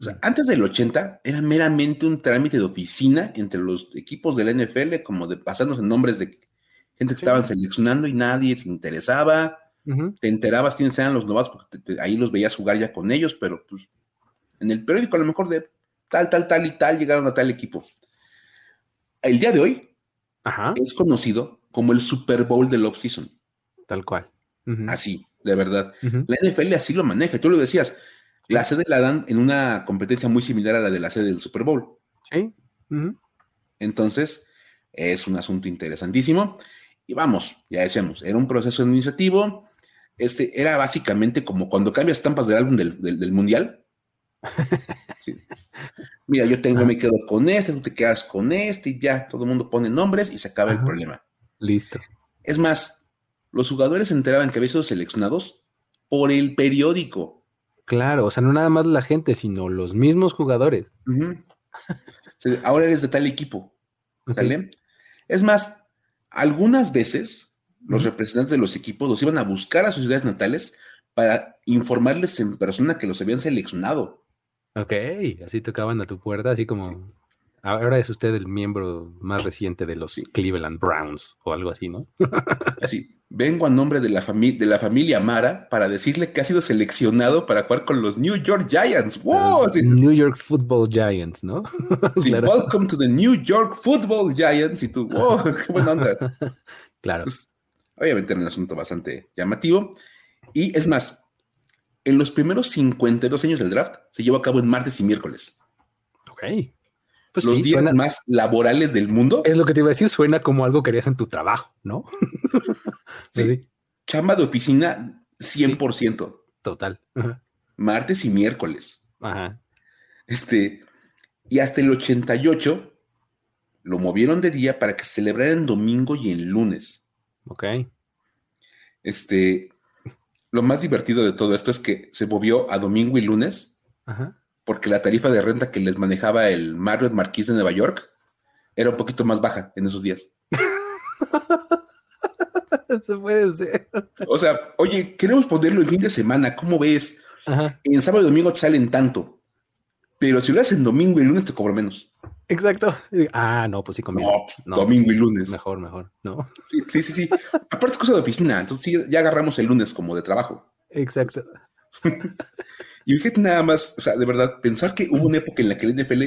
O sea, antes del 80 era meramente un trámite de oficina entre los equipos de la NFL, como de pasarnos en nombres de gente que estaban seleccionando y nadie se interesaba. Te enterabas quiénes eran los novatos, porque ahí los veías jugar ya con ellos, pero pues en el periódico a lo mejor de tal, tal, tal y tal llegaron a tal equipo. El día de hoy es conocido como el Super Bowl del off-season. Tal cual. Así, de verdad. La NFL así lo maneja. Tú lo decías, la sede la dan en una competencia muy similar a la de la sede del Super Bowl. Sí. Entonces, es un asunto interesantísimo. Y vamos, ya decíamos, era un proceso administrativo. este, era básicamente como cuando cambias estampas del álbum del, mundial. Mira, yo tengo, me quedo con este, tú te quedas con este y ya, todo el mundo pone nombres y se acaba el problema. Listo. Es más, los jugadores se enteraban que habían sido seleccionados por el periódico. Claro, o sea, no nada más la gente, sino los mismos jugadores. ahora eres de tal equipo. Es más, algunas veces los representantes de los equipos los iban a buscar a sus ciudades natales para informarles en persona que los habían seleccionado. Ok, así tocaban a tu puerta, así como ahora es usted el miembro más reciente de los Cleveland Browns o algo así, ¿no? sí, vengo a nombre de la, de la familia Mara para decirle que ha sido seleccionado para jugar con los New York Giants. ¡Wow! New York Football Giants, ¿no? Sí, welcome to the New York Football Giants. Y tú, ¡wow! ¡Qué buena onda! claro. Pues, obviamente era un asunto bastante llamativo. Y es más, en los primeros 52 años del draft se llevó a cabo en martes y miércoles. Ok. Pues los días más laborales del mundo. Es lo que te iba a decir, suena como algo que harías en tu trabajo, ¿no? sí. Chamba de oficina 100%. Total. Martes y miércoles. Ajá. Este, y hasta el 88 lo movieron de día para que celebraran domingo y en lunes. Ok. Este, lo más divertido de todo esto es que se movió a domingo y lunes. Porque la tarifa de renta que les manejaba el Marriott Marquis de Nueva York era un poquito más baja en esos días. Se puede ser. O sea, oye, queremos ponerlo en fin de semana, ¿cómo ves? En sábado y domingo te salen tanto. Pero si lo haces en domingo y lunes te cobro menos. Exacto. Ah, no, pues sí conviene. No, domingo y lunes. Mejor, mejor, ¿no? Sí, sí, sí. Aparte es cosa de oficina, entonces sí, ya agarramos el lunes como de trabajo. Exacto. y fíjate nada más, o sea, de verdad, pensar que hubo una época en la que el NFL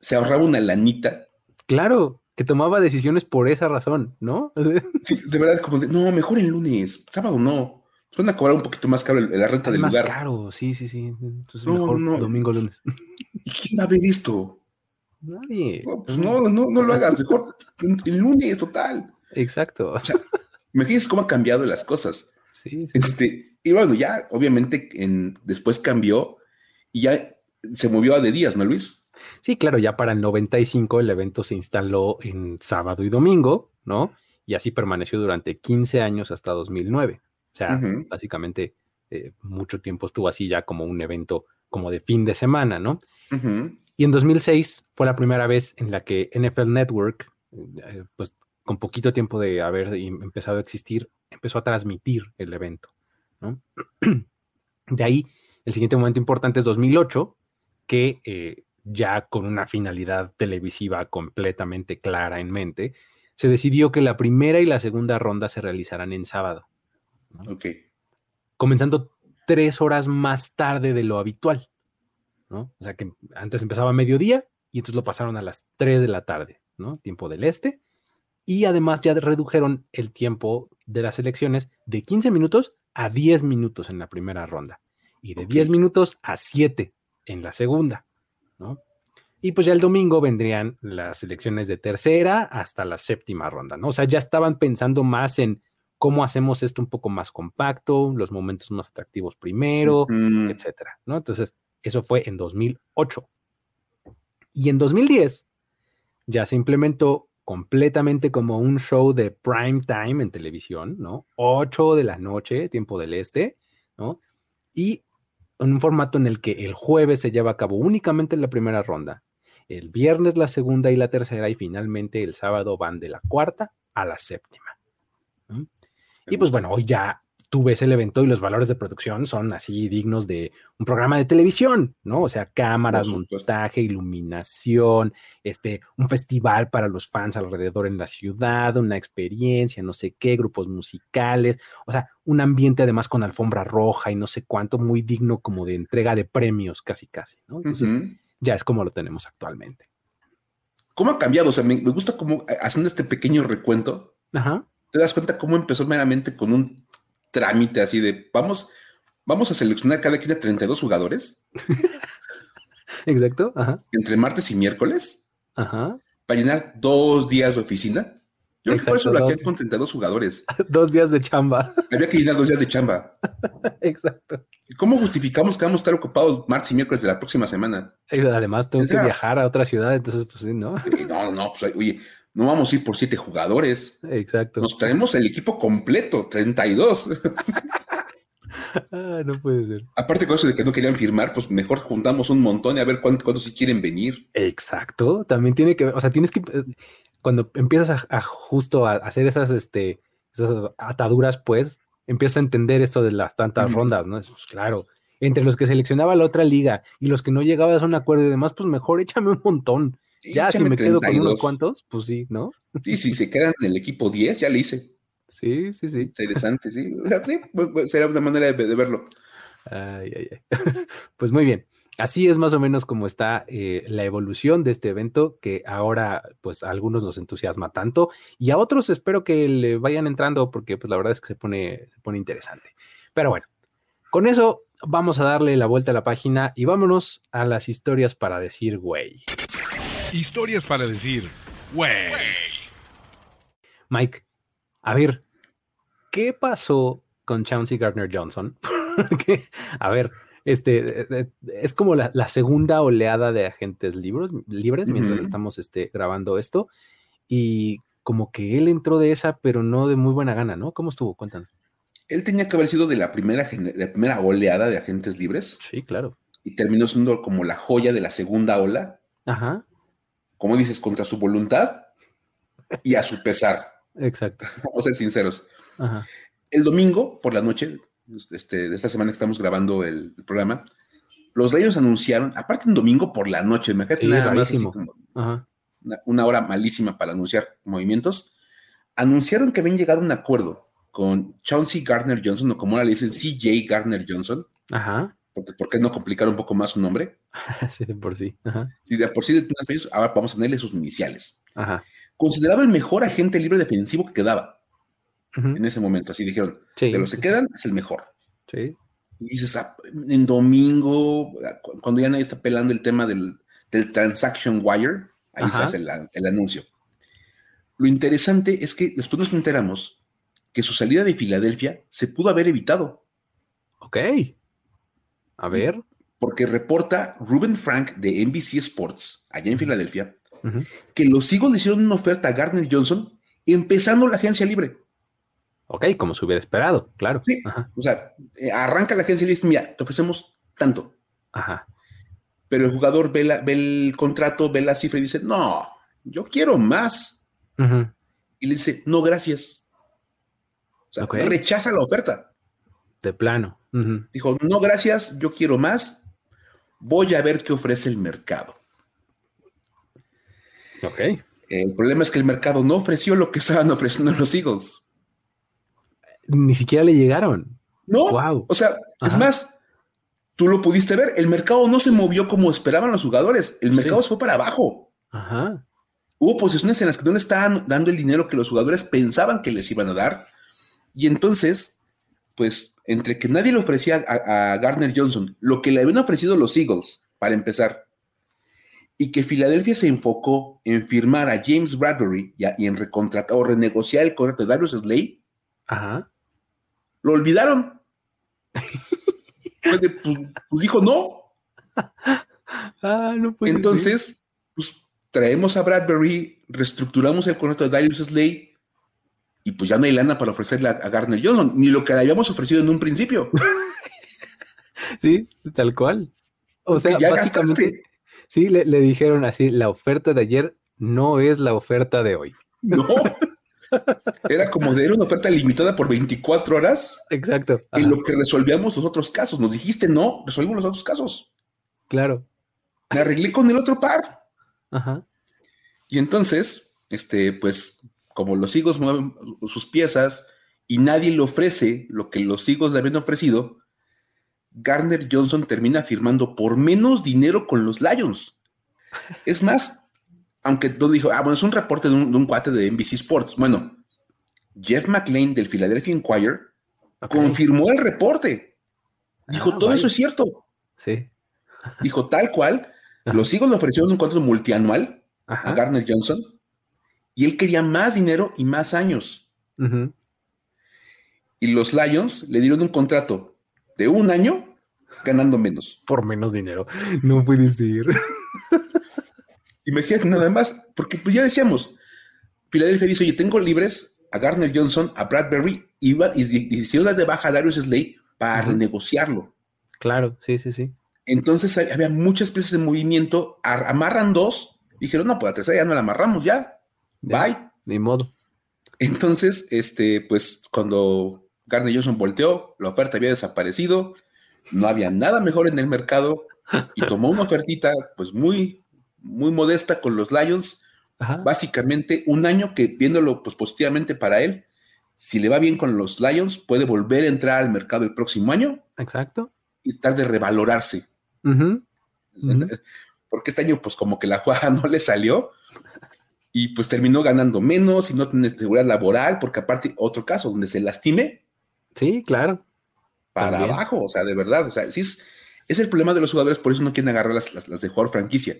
se ahorraba una lanita. Claro, que tomaba decisiones por esa razón, ¿no? sí, de verdad, como de, no, mejor el lunes, sábado no. Van a cobrar un poquito más caro la renta del lugar. Más caro, sí, sí, sí. Entonces mejor domingo, lunes. ¿Y quién va a ver esto? Nadie. No, pues no, no, no lo hagas. Mejor el lunes, total. Exacto. O sea, imagínense cómo han cambiado las cosas. Sí, Este, y bueno, ya obviamente en, después cambió y ya se movió a de días, ¿no, Luis? Sí, claro, ya para el 95 el evento se instaló en sábado y domingo, ¿no? Y así permaneció durante 15 años hasta 2009. O sea, básicamente eh, mucho tiempo estuvo así ya como un evento como de fin de semana, ¿no? Y en 2006 fue la primera vez en la que NFL Network, eh, pues con poquito tiempo de haber empezado a existir, empezó a transmitir el evento. De ahí, el siguiente momento importante es 2008, que eh, ya con una finalidad televisiva completamente clara en mente, se decidió que la primera y la segunda ronda se realizarán en sábado. Ok. Comenzando tres horas más tarde de lo habitual. O sea que antes empezaba a mediodía y entonces lo pasaron a las 3 de la tarde, ¿no? Tiempo del este. Y además ya redujeron el tiempo de las elecciones de 15 minutos a 10 minutos en la primera ronda y de 10 minutos a 7 en la segunda, ¿no? Y pues ya el domingo vendrían las elecciones de tercera hasta la séptima ronda, ¿no? O sea, ya estaban pensando más en cómo hacemos esto un poco más compacto, los momentos más atractivos primero, etcétera, ¿no? Entonces, eso fue en 2008. Y en 2010 ya se implementó completamente como un show de prime time en televisión, ¿no? 8 de la noche, tiempo del este, ¿no? Y en un formato en el que el jueves se lleva a cabo únicamente la primera ronda, el viernes la segunda y la tercera y finalmente el sábado van de la cuarta a la séptima. Y pues bueno, hoy ya tú ves el evento y los valores de producción son así dignos de un programa de televisión, ¿no? O sea, cámaras, montaje, iluminación, este, un festival para los fans alrededor en la ciudad, una experiencia, no sé qué, grupos musicales, o sea, un ambiente además con alfombra roja y no sé cuánto, muy digno como de entrega de premios, casi, casi, ¿no? Entonces, ya es como lo tenemos actualmente. ¿Cómo ha cambiado? O sea, me, gusta como eh, haciendo este pequeño recuento. Te das cuenta cómo empezó meramente con un trámite así de vamos, vamos a seleccionar cada quien de 32 jugadores. Exacto. Entre martes y miércoles. Ajá. Para llenar dos días de oficina. Yo creo que por eso lo hacían con 32 jugadores. dos días de chamba. Había que llenar dos días de chamba. Exacto. ¿Cómo justificamos que vamos a estar ocupados martes y miércoles de la próxima semana? Además, tengo que viajar a otra ciudad, entonces, pues sí, ¿no? No, no, pues oye, no vamos a ir por siete jugadores. Exacto. Nos traemos el equipo completo, 32. ah, no puede ser. Aparte con eso de que no querían firmar, pues mejor juntamos un montón y a ver cuántos, cuántos sí quieren venir. Exacto. También tiene que, o sea, tienes que, eh, cuando empiezas a, justo a hacer esas, este, esas ataduras, pues, empiezas a entender esto de las tantas rondas, ¿no? Pues, claro. Entre los que seleccionaba la otra liga y los que no llegabas a un acuerdo y demás, pues mejor échame un montón ya, si me quedo con unos cuantos, pues sí, ¿no? Sí, si se quedan en el equipo 10, ya le hice. Sí, sí, sí. Interesante, sí. sí pues, pues, será una manera de, verlo. Ay, ay, ay. Pues muy bien. Así es más o menos como está eh, la evolución de este evento, que ahora pues a algunos nos entusiasma tanto y a otros espero que le vayan entrando porque pues la verdad es que se pone, se pone interesante. Pero bueno, con eso vamos a darle la vuelta a la página y vámonos a las historias para decir güey. Historias para decir, güey. Mike, a ver, ¿qué pasó con Chauncey Gardner Johnson? a ver, este eh, eh, es como la, segunda oleada de agentes libres, libres mientras estamos este, grabando esto. Y como que él entró de esa, pero no de muy buena gana, ¿no? ¿Cómo estuvo? Cuéntanos. Él tenía que haber sido de la primera, de la primera oleada de agentes libres. Sí, claro. Y terminó siendo como la joya de la segunda ola. Ajá como dices, contra su voluntad y a su pesar. Exacto. Vamos a ser sinceros. El domingo por la noche, este, de esta semana que estamos grabando el, programa, los Lions anunciaron, aparte un domingo por la noche, me nada más una, hora malísima para anunciar movimientos, anunciaron que habían llegado a un acuerdo con Chauncey Gardner Johnson, o como ahora le dicen, CJ Gardner Johnson, Ajá porque ¿por qué no complicar un poco más su nombre? sí, de por sí. Sí, de por sí, ahora vamos a ponerle sus iniciales. Ajá. Considerado el mejor agente libre defensivo que quedaba en ese momento. Así dijeron, de los que quedan es el mejor. Sí. Y dices, ah, en domingo, cuando ya nadie está pelando el tema del, transaction wire, ahí se hace el, el anuncio. Lo interesante es que después nos enteramos que su salida de Filadelfia se pudo haber evitado. Ok. A ver. Porque reporta Ruben Frank de NBC Sports, allá en Filadelfia, que los Eagles le hicieron una oferta a Gardner Johnson empezando la agencia libre. Ok, como se hubiera esperado, claro. Sí, o sea, eh, arranca la agencia y dice, mira, te ofrecemos tanto. Ajá. Pero el jugador ve, el contrato, ve la cifra y dice, no, yo quiero más. Y le dice, no, gracias. O sea, rechaza la oferta. De plano. Dijo, no, gracias, yo quiero más. Voy a ver qué ofrece el mercado. Ok. El problema es que el mercado no ofreció lo que estaban ofreciendo los Eagles. Ni siquiera le llegaron. No. Wow. O sea, es más, tú lo pudiste ver. El mercado no se movió como esperaban los jugadores. El mercado se fue para abajo. Ajá. Hubo posiciones en las que no le estaban dando el dinero que los jugadores pensaban que les iban a dar. Y entonces, pues entre que nadie le ofrecía a, Garner Johnson lo que le habían ofrecido los Eagles, para empezar, y que Filadelfia se enfocó en firmar a James Bradbury y, en recontratar o renegociar el contrato de Darius Slay, Ajá. lo olvidaron. Pues, pues, pues, dijo no. Ah, no Entonces, pues traemos a Bradbury, reestructuramos el contrato de Darius Slay y pues ya no hay lana para ofrecerle a, Garner Johnson, ni lo que le habíamos ofrecido en un principio. sí, tal cual. O sea, básicamente, sí, le, dijeron así, la oferta de ayer no es la oferta de hoy. No. Era como de, era una oferta limitada por 24 horas. Exacto. En lo que resolvíamos los otros casos. Nos dijiste no, resolvimos los otros casos. Claro. Me arreglé con el otro par. Ajá. Y entonces, este, pues como los higos mueven sus piezas y nadie le ofrece lo que los higos le habían ofrecido, Garner Johnson termina firmando por menos dinero con los Lions. Es más, aunque todo dijo, ah, bueno, es un reporte de un, cuate de NBC Sports. Bueno, Jeff McLean del Philadelphia Inquirer confirmó el reporte. Dijo, ah, todo eso es cierto. Sí. Dijo, tal cual, los higos le ofrecieron un contrato multianual a Garner Johnson y él quería más dinero y más años. Y los Lions le dieron un contrato de un año ganando menos. Por menos dinero. No puede ser. Imagínate nada más, porque pues ya decíamos, Philadelphia dice, oye, tengo libres a Garner Johnson, a Bradbury, y, y, y de baja a Darius Slay para renegociarlo. Claro, sí, sí, sí. Entonces había muchas piezas en movimiento, amarran dos, dijeron, no, pues la tercera ya no la amarramos, ya, bye. Ni modo. Entonces, este, pues cuando Garner Johnson volteó, la oferta había desaparecido, no había nada mejor en el mercado y tomó una ofertita, pues muy, muy modesta con los Lions, básicamente un año que viéndolo pues positivamente para él, si le va bien con los Lions, puede volver a entrar al mercado el próximo año. Exacto. Y tratar de revalorarse. Porque este año, pues como que la jugada no le salió y pues terminó ganando menos y no tiene seguridad laboral, porque aparte, otro caso donde se lastime. Sí, claro. Para abajo, o sea, de verdad, o sea, sí es, es el problema de los jugadores, por eso no quieren agarrar las, las, de jugador franquicia.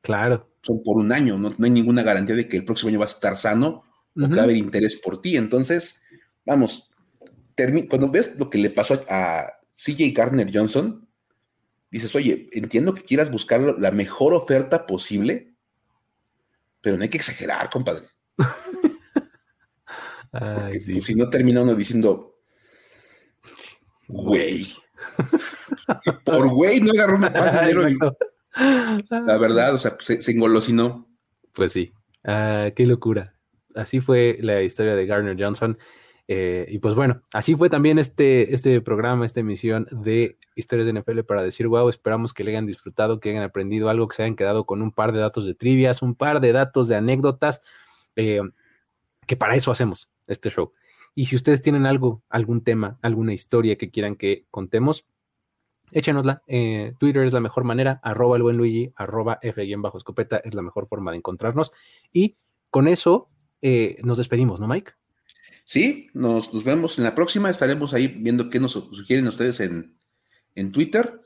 Claro. Son por un año, no, hay ninguna garantía de que el próximo año va a estar sano o que va a haber interés por ti. Entonces, vamos, cuando ves lo que le pasó a CJ Gardner Johnson, dices, oye, entiendo que quieras buscar la mejor oferta posible, pero no hay que exagerar, compadre. Pues, si no termina uno diciendo, güey, por güey no agarró más dinero. la verdad, o sea, se, se engolosinó. Pues sí, ah, qué locura. Así fue la historia de Garner Johnson. Eh, y pues bueno, así fue también este, este programa, esta emisión de Historias de NFL para decir, wow, esperamos que le hayan disfrutado, que hayan aprendido algo, que se hayan quedado con un par de datos de trivias, un par de datos de anécdotas, eh, que para eso hacemos este show. Y si ustedes tienen algo, algún tema, alguna historia que quieran que contemos, échenosla. Eh, Twitter es la mejor manera, arroba el buen Luigi, arroba F bajo escopeta es la mejor forma de encontrarnos. Y con eso nos despedimos, ¿no, Mike? Sí, nos, vemos en la próxima. Estaremos ahí viendo qué nos sugieren ustedes en, Twitter.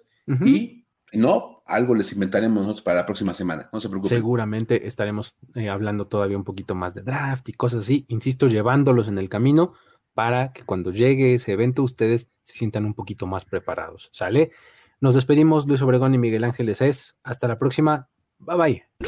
Y no, algo les inventaremos nosotros para la próxima semana. No se preocupen. Seguramente estaremos eh, hablando todavía un poquito más de draft y cosas así. Insisto, llevándolos en el camino para que cuando llegue ese evento ustedes se sientan un poquito más preparados. ¿Sale? Nos despedimos, Luis Obregón y Miguel Ángeles es. Hasta la próxima. Bye bye.